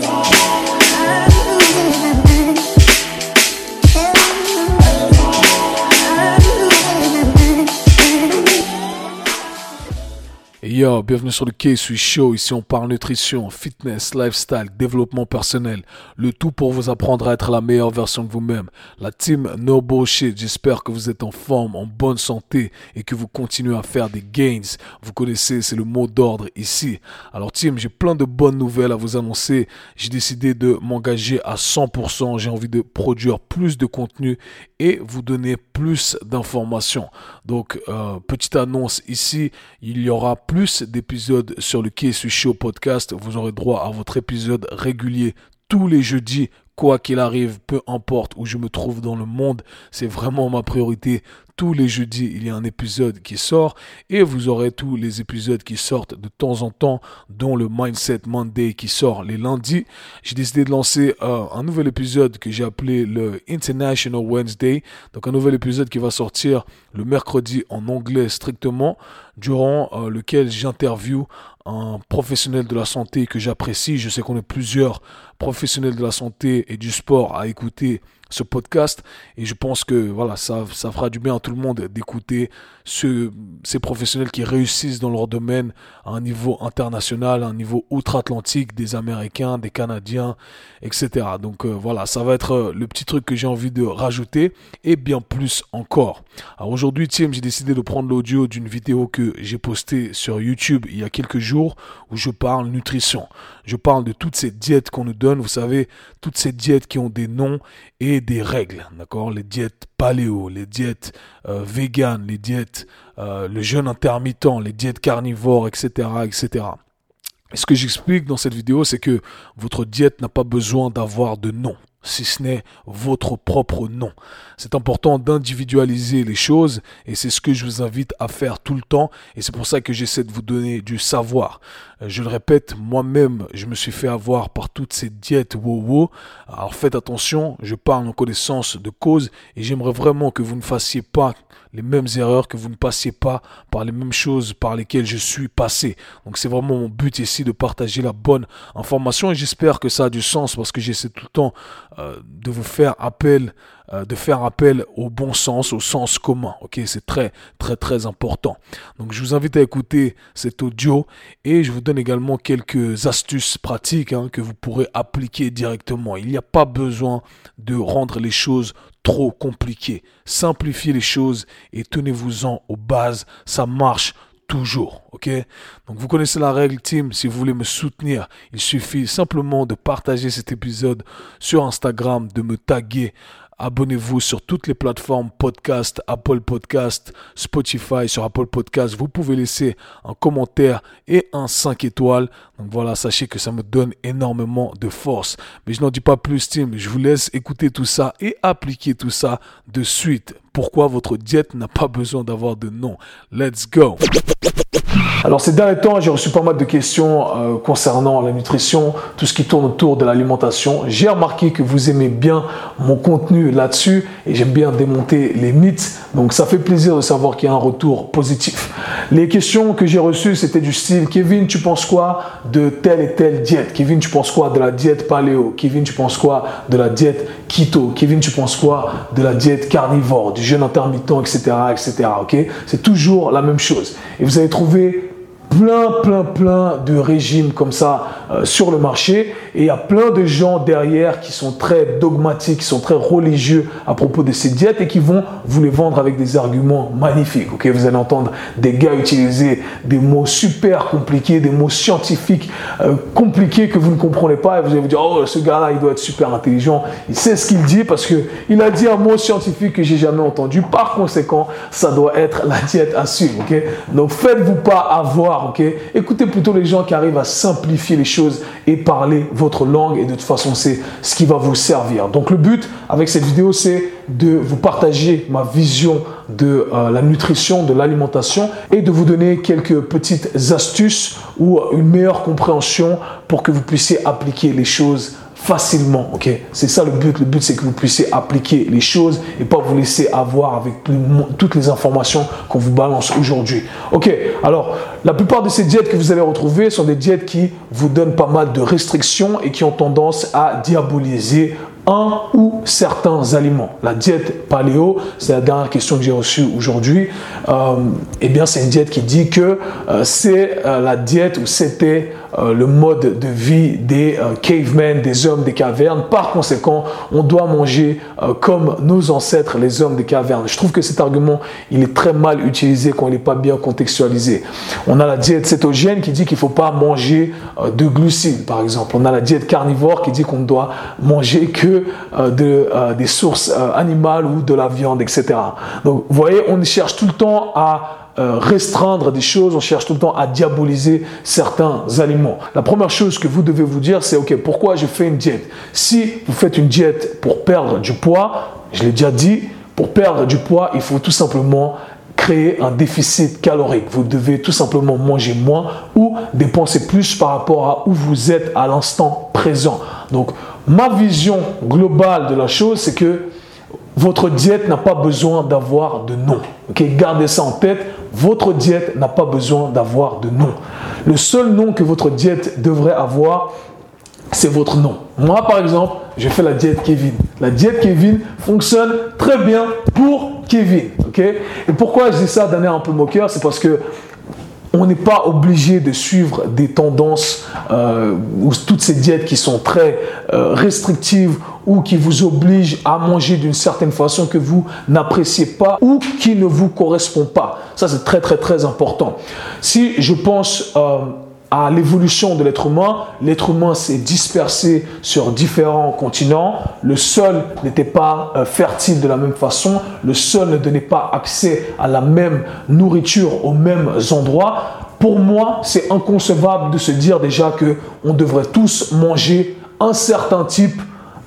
today. Yo, bienvenue sur le K-Sui Show. Ici, on parle nutrition, fitness, lifestyle, développement personnel. Le tout pour vous apprendre à être la meilleure version de vous-même. La team No Bullshit, j'espère que vous êtes en forme, en bonne santé et que vous continuez à faire des gains. Vous connaissez, c'est le mot d'ordre ici. Alors, team, j'ai plein de bonnes nouvelles à vous annoncer. J'ai décidé de m'engager à 100%. J'ai envie de produire plus de contenu et vous donner plus d'informations. Donc, euh, petite annonce ici, il y aura plus d'épisodes sur le est Show podcast. Vous aurez droit à votre épisode régulier tous les jeudis quoi qu'il arrive, peu importe où je me trouve dans le monde, c'est vraiment ma priorité tous les jeudis, il y a un épisode qui sort et vous aurez tous les épisodes qui sortent de temps en temps, dont le Mindset Monday qui sort les lundis. J'ai décidé de lancer euh, un nouvel épisode que j'ai appelé le International Wednesday. Donc un nouvel épisode qui va sortir le mercredi en anglais strictement, durant euh, lequel j'interview un professionnel de la santé que j'apprécie. Je sais qu'on est plusieurs professionnels de la santé et du sport à écouter ce podcast et je pense que voilà ça, ça fera du bien à tout le monde d'écouter ce, ces professionnels qui réussissent dans leur domaine à un niveau international, à un niveau outre-Atlantique, des Américains, des Canadiens, etc. Donc euh, voilà, ça va être euh, le petit truc que j'ai envie de rajouter et bien plus encore. Alors aujourd'hui, Tim, j'ai décidé de prendre l'audio d'une vidéo que j'ai postée sur YouTube il y a quelques jours où je parle nutrition. Je parle de toutes ces diètes qu'on nous donne, vous savez, toutes ces diètes qui ont des noms et des règles, d'accord? Les diètes paléo, les diètes euh, véganes, les diètes, euh, le jeûne intermittent, les diètes carnivores, etc., etc. Et ce que j'explique dans cette vidéo, c'est que votre diète n'a pas besoin d'avoir de nom si ce n'est votre propre nom. C'est important d'individualiser les choses et c'est ce que je vous invite à faire tout le temps et c'est pour ça que j'essaie de vous donner du savoir. Euh, je le répète, moi-même, je me suis fait avoir par toutes ces diètes wow-wow. Alors faites attention, je parle en connaissance de cause et j'aimerais vraiment que vous ne fassiez pas les mêmes erreurs, que vous ne passiez pas par les mêmes choses par lesquelles je suis passé. Donc c'est vraiment mon but ici de partager la bonne information et j'espère que ça a du sens parce que j'essaie tout le temps euh, de vous faire appel euh, de faire appel au bon sens, au sens commun. Ok, c'est très très très important. Donc je vous invite à écouter cet audio et je vous donne également quelques astuces pratiques hein, que vous pourrez appliquer directement. Il n'y a pas besoin de rendre les choses trop compliquées. Simplifiez les choses et tenez-vous-en aux bases. Ça marche toujours, ok? Donc vous connaissez la règle team, si vous voulez me soutenir, il suffit simplement de partager cet épisode sur Instagram, de me taguer Abonnez-vous sur toutes les plateformes podcast, Apple Podcast, Spotify, sur Apple Podcast. Vous pouvez laisser un commentaire et un 5 étoiles. Donc voilà, sachez que ça me donne énormément de force. Mais je n'en dis pas plus, Tim. Je vous laisse écouter tout ça et appliquer tout ça de suite. Pourquoi votre diète n'a pas besoin d'avoir de nom? Let's go. Alors ces derniers temps, j'ai reçu pas mal de questions euh, concernant la nutrition, tout ce qui tourne autour de l'alimentation. J'ai remarqué que vous aimez bien mon contenu là-dessus et j'aime bien démonter les mythes. Donc ça fait plaisir de savoir qu'il y a un retour positif. Les questions que j'ai reçues, c'était du style Kevin, tu penses quoi de telle et telle diète? Kevin, tu penses quoi de la diète paléo? Kevin, tu penses quoi de la diète keto Kevin, tu penses quoi de la diète carnivore, du jeûne intermittent, etc., etc. Ok? C'est toujours la même chose. Et vous allez trouver plein, plein, plein de régimes comme ça euh, sur le marché. Et il y a plein de gens derrière qui sont très dogmatiques, qui sont très religieux à propos de ces diètes et qui vont vous les vendre avec des arguments magnifiques. Ok, vous allez entendre des gars utiliser des mots super compliqués, des mots scientifiques euh, compliqués que vous ne comprenez pas et vous allez vous dire oh ce gars-là il doit être super intelligent, il sait ce qu'il dit parce que il a dit un mot scientifique que j'ai jamais entendu. Par conséquent, ça doit être la diète à suivre. Ok, donc faites-vous pas avoir. Écoutez plutôt les gens qui arrivent à simplifier les choses et parler votre langue et de toute façon c'est ce qui va vous servir. Donc le but avec cette vidéo c'est de vous partager ma vision de euh, la nutrition, de l'alimentation et de vous donner quelques petites astuces ou une meilleure compréhension pour que vous puissiez appliquer les choses facilement. Ok, c'est ça le but. Le but, c'est que vous puissiez appliquer les choses et pas vous laisser avoir avec toutes les informations qu'on vous balance aujourd'hui. Ok, alors la plupart de ces diètes que vous allez retrouver sont des diètes qui vous donnent pas mal de restrictions et qui ont tendance à diaboliser un ou certains aliments. La diète paléo, c'est la dernière question que j'ai reçue aujourd'hui. Euh, eh bien, c'est une diète qui dit que euh, c'est euh, la diète ou c'était euh, le mode de vie des cavemen, des hommes des cavernes. Par conséquent, on doit manger comme nos ancêtres, les hommes des cavernes. Je trouve que cet argument, il est très mal utilisé quand il n'est pas bien contextualisé. On a la diète cétogène qui dit qu'il ne faut pas manger de glucides, par exemple. On a la diète carnivore qui dit qu'on ne doit manger que euh, de, euh, des sources euh, animales ou de la viande, etc. Donc, vous voyez, on cherche tout le temps à restreindre des choses, on cherche tout le temps à diaboliser certains aliments. La première chose que vous devez vous dire, c'est OK, pourquoi je fais une diète? Si vous faites une diète pour perdre du poids, je l'ai déjà dit, pour perdre du poids, il faut tout simplement créer un déficit calorique. Vous devez tout simplement manger moins ou dépenser plus par rapport à où vous êtes à l'instant présent. Donc, Ma vision globale de la chose, c'est que votre diète n'a pas besoin d'avoir de nom. Gardez ça en tête. Votre diète n'a pas besoin d'avoir de nom. Le seul nom que votre diète devrait avoir, c'est votre nom. Moi, par exemple, je fais la diète Kevin. La diète Kevin fonctionne très bien pour Kevin. Et pourquoi je dis ça d'un air un peu moqueur? C'est parce que on n'est pas obligé de suivre des tendances euh, ou toutes ces diètes qui sont très euh, restrictives ou qui vous obligent à manger d'une certaine façon que vous n'appréciez pas ou qui ne vous correspond pas. Ça, c'est très, très, très important. Si je pense... Euh, à l'évolution de l'être humain. L'être humain s'est dispersé sur différents continents. Le sol n'était pas euh, fertile de la même façon. Le sol ne donnait pas accès à la même nourriture aux mêmes endroits. Pour moi, c'est inconcevable de se dire déjà que on devrait tous manger un certain type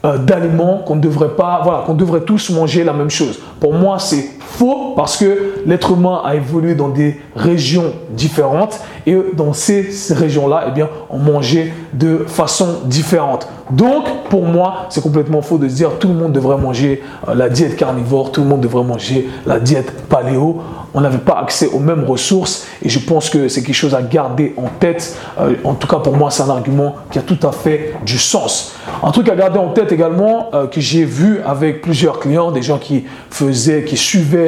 d'aliments, qu'on devrait pas, voilà, qu'on devrait tous manger la même chose. Pour moi, c'est faux parce que l'être humain a évolué dans des régions différentes et dans ces, régions-là, eh bien, on mangeait de façon différente. Donc, pour moi, c'est complètement faux de dire tout le monde devrait manger euh, la diète carnivore, tout le monde devrait manger la diète paléo. On n'avait pas accès aux mêmes ressources et je pense que c'est quelque chose à garder en tête. Euh, en tout cas, pour moi, c'est un argument qui a tout à fait du sens. Un truc à garder en tête également euh, que j'ai vu avec plusieurs clients, des gens qui faisaient, qui suivaient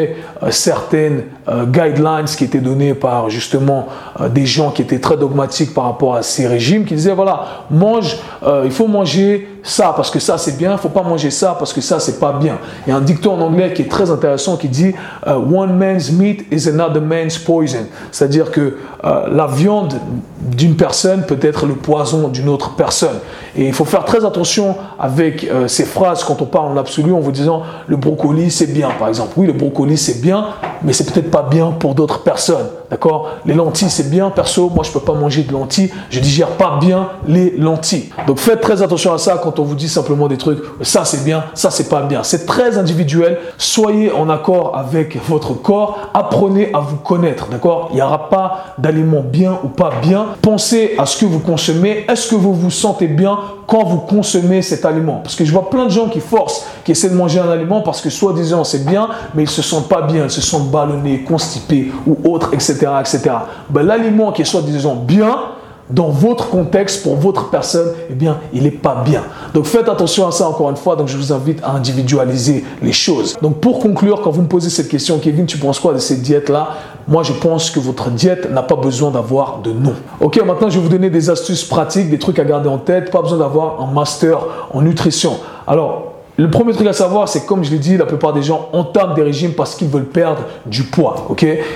certaines guidelines qui étaient données par justement des gens qui étaient très dogmatiques par rapport à ces régimes, qui disaient voilà, mange, il faut manger ça parce que ça c'est bien, il faut pas manger ça parce que ça c'est pas bien. Il y a un dicton en anglais qui est très intéressant qui dit euh, One man's meat is another man's poison. C'est-à-dire que euh, la viande d'une personne peut être le poison d'une autre personne. Et il faut faire très attention avec euh, ces phrases quand on parle en absolu en vous disant le brocoli c'est bien par exemple. Oui, le brocoli c'est bien, mais c'est peut-être pas bien pour d'autres personnes. D'accord? Les lentilles c'est bien. Perso, moi je peux pas manger de lentilles. Je digère pas bien les lentilles. Donc faites très attention à ça quand on vous dit simplement des trucs. Ça c'est bien, ça c'est pas bien. C'est très individuel. Soyez en accord avec votre corps. Apprenez à vous connaître. D'accord? Il n'y aura pas d'aliments bien ou pas bien. Pensez à ce que vous consommez. Est-ce que vous vous sentez bien quand vous consommez cet aliment? Parce que je vois plein de gens qui forcent, qui essaient de manger un aliment parce que soi-disant c'est bien, mais ils se sentent pas bien, ils se sentent ballonnés, constipés ou autres, etc. etc. L'aliment qui est soi-disant bien, dans votre contexte, pour votre personne, eh bien, il n'est pas bien. Donc faites attention à ça encore une fois. Donc je vous invite à individualiser les choses. Donc pour conclure, quand vous me posez cette question, Kevin, tu penses quoi de cette diète-là Moi, je pense que votre diète n'a pas besoin d'avoir de nom. Ok, maintenant je vais vous donner des astuces pratiques, des trucs à garder en tête. Pas besoin d'avoir un master en nutrition. Alors, le premier truc à savoir, c'est comme je l'ai dit, la plupart des gens entament des régimes parce qu'ils veulent perdre du poids.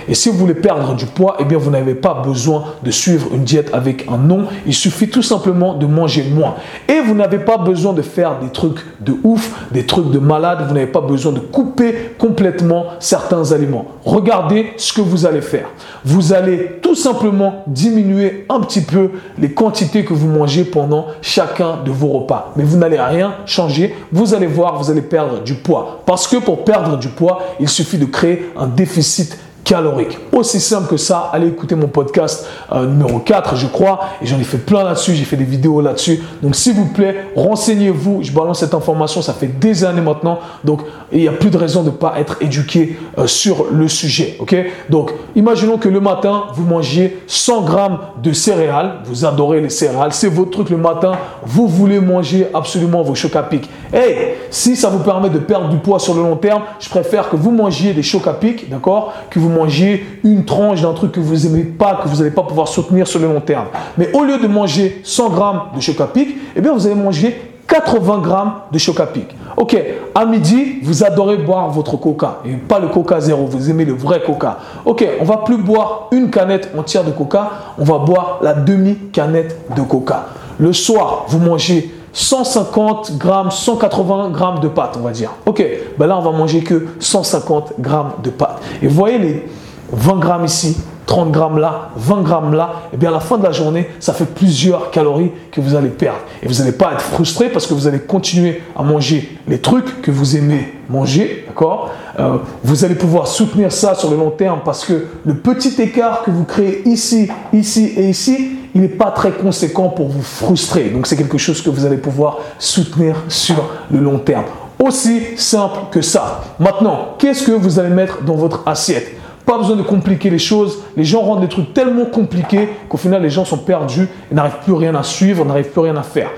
Et si vous voulez perdre du poids, eh bien, vous n'avez pas besoin de suivre une diète avec un nom. Il suffit tout simplement de manger moins. Et vous n'avez pas besoin de faire des trucs de ouf, des trucs de malade. Vous n'avez pas besoin de couper complètement certains aliments. Regardez ce que vous allez faire. Vous allez tout simplement diminuer un petit peu les quantités que vous mangez pendant chacun de vos repas. Mais vous n'allez rien changer. Vous allez vous allez perdre du poids. Parce que pour perdre du poids, il suffit de créer un déficit calorique. Aussi simple que ça, allez écouter mon podcast euh, numéro 4, je crois, et j'en ai fait plein là-dessus, j'ai fait des vidéos là-dessus. Donc s'il vous plaît, renseignez-vous, je balance cette information, ça fait des années maintenant, donc il n'y a plus de raison de ne pas être éduqué euh, sur le sujet. ok? Donc imaginons que le matin, vous mangiez 100 grammes de céréales, vous adorez les céréales, c'est votre truc le matin, vous voulez manger absolument vos chocs à pic. Hey, si ça vous permet de perdre du poids sur le long terme, je préfère que vous mangiez des chocs à pic, d'accord manger une tranche d'un truc que vous n'aimez pas, que vous n'allez pas pouvoir soutenir sur le long terme. Mais au lieu de manger 100 grammes de choc à pic, eh bien vous allez manger 80 grammes de choc à pic. Ok, à midi, vous adorez boire votre coca et pas le coca zéro, vous aimez le vrai coca. Ok, on va plus boire une canette entière de coca, on va boire la demi-canette de coca. Le soir, vous mangez 150 grammes, 180 grammes de pâtes, on va dire. Ok, ben là, on va manger que 150 grammes de pâtes. Et vous voyez les 20 grammes ici, 30 grammes là, 20 grammes là, et eh bien à la fin de la journée, ça fait plusieurs calories que vous allez perdre. Et vous n'allez pas être frustré parce que vous allez continuer à manger les trucs que vous aimez manger, d'accord? Euh, Vous allez pouvoir soutenir ça sur le long terme parce que le petit écart que vous créez ici, ici et ici, il n'est pas très conséquent pour vous frustrer. Donc c'est quelque chose que vous allez pouvoir soutenir sur le long terme. Aussi simple que ça. Maintenant, qu'est-ce que vous allez mettre dans votre assiette? Pas besoin de compliquer les choses. Les gens rendent les trucs tellement compliqués qu'au final, les gens sont perdus et n'arrivent plus rien à suivre, n'arrivent plus rien à faire.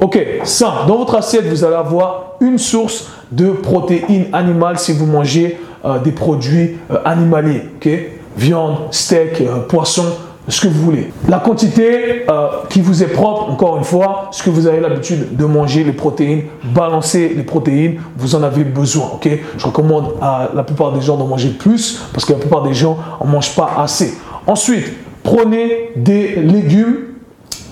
Ok, simple. Dans votre assiette, vous allez avoir une source de protéines animales si vous mangez euh, des produits euh, animaliers. Viande, steak, euh, poisson ce que vous voulez. La quantité euh, qui vous est propre, encore une fois, ce que vous avez l'habitude de manger, les protéines, balancer les protéines, vous en avez besoin. Je recommande à la plupart des gens d'en manger plus parce que la plupart des gens en mangent pas assez. Ensuite, prenez des légumes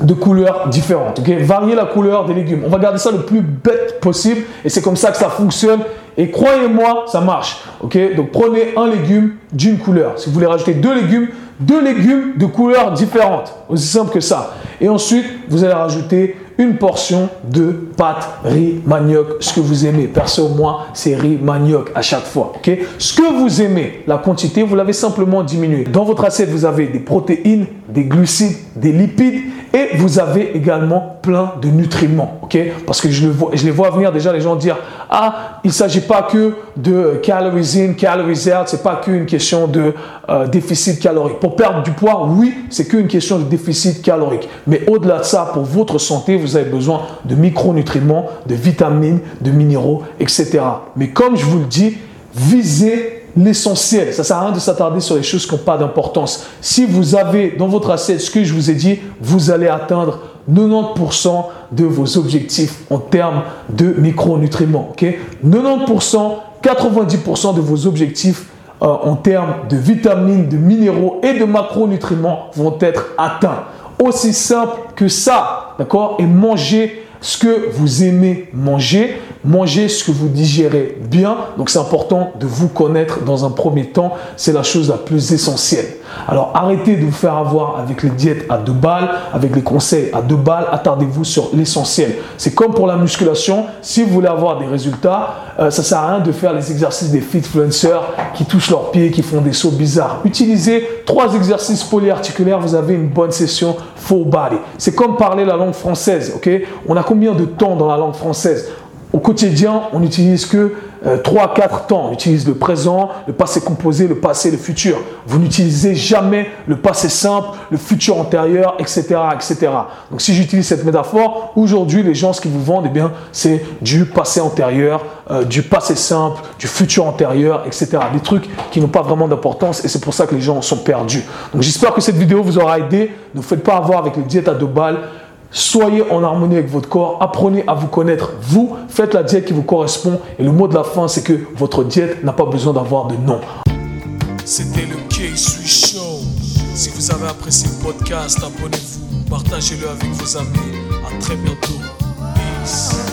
de couleurs différentes. ok? Variez la couleur des légumes. On va garder ça le plus bête possible et c'est comme ça que ça fonctionne. Et croyez-moi, ça marche. Donc prenez un légume d'une couleur. Si vous voulez rajouter deux légumes, deux légumes de couleurs différentes. Aussi simple que ça. Et ensuite, vous allez rajouter une portion de pâte riz manioc, ce que vous aimez. Perso, moi, c'est riz manioc à chaque fois. ok? Ce que vous aimez, la quantité, vous l'avez simplement diminué. Dans votre assiette, vous avez des protéines, des glucides, des lipides et vous avez également plein de nutriments. ok? Parce que je, le vois, je les vois venir déjà les gens dire Ah, il ne s'agit pas que de calories in, calories out, ce n'est pas qu'une question de euh, déficit calorique. Pour perdre du poids, oui, c'est qu'une question de déficit calorique. Mais au-delà de ça, pour votre santé, vous avez besoin de micronutriments, de vitamines, de minéraux, etc. Mais comme je vous le dis, visez l'essentiel. Ça ne sert à rien de s'attarder sur les choses qui n'ont pas d'importance. Si vous avez dans votre assiette ce que je vous ai dit, vous allez atteindre 90% de vos objectifs en termes de micronutriments. ok? 90%, 90% de vos objectifs euh, en termes de vitamines, de minéraux et de macronutriments vont être atteints. Aussi simple que ça, d'accord? Et manger ce que vous aimez manger, manger ce que vous digérez bien. Donc c'est important de vous connaître dans un premier temps, c'est la chose la plus essentielle. Alors arrêtez de vous faire avoir avec les diètes à deux balles, avec les conseils à deux balles, attardez-vous sur l'essentiel. C'est comme pour la musculation, si vous voulez avoir des résultats, euh, ça sert à rien de faire les exercices des fitfluencers qui touchent leurs pieds, qui font des sauts bizarres. Utilisez trois exercices polyarticulaires, vous avez une bonne session full body. C'est comme parler la langue française, ok? On a combien de temps dans la langue française? Au quotidien, on n'utilise que 3-4 euh, temps. On utilise le présent, le passé composé, le passé, le futur. Vous n'utilisez jamais le passé simple, le futur antérieur, etc. etc. Donc si j'utilise cette métaphore, aujourd'hui, les gens, ce qu'ils vous vendent, eh bien, c'est du passé antérieur, euh, du passé simple, du futur antérieur, etc. Des trucs qui n'ont pas vraiment d'importance et c'est pour ça que les gens sont perdus. Donc j'espère que cette vidéo vous aura aidé. Ne vous faites pas avoir avec les diètes à deux balles. Soyez en harmonie avec votre corps, apprenez à vous connaître. Vous, faites la diète qui vous correspond. Et le mot de la fin, c'est que votre diète n'a pas besoin d'avoir de nom. C'était le K-Sui Show. Si vous avez apprécié le podcast, abonnez-vous, partagez-le avec vos amis. À très bientôt. Peace.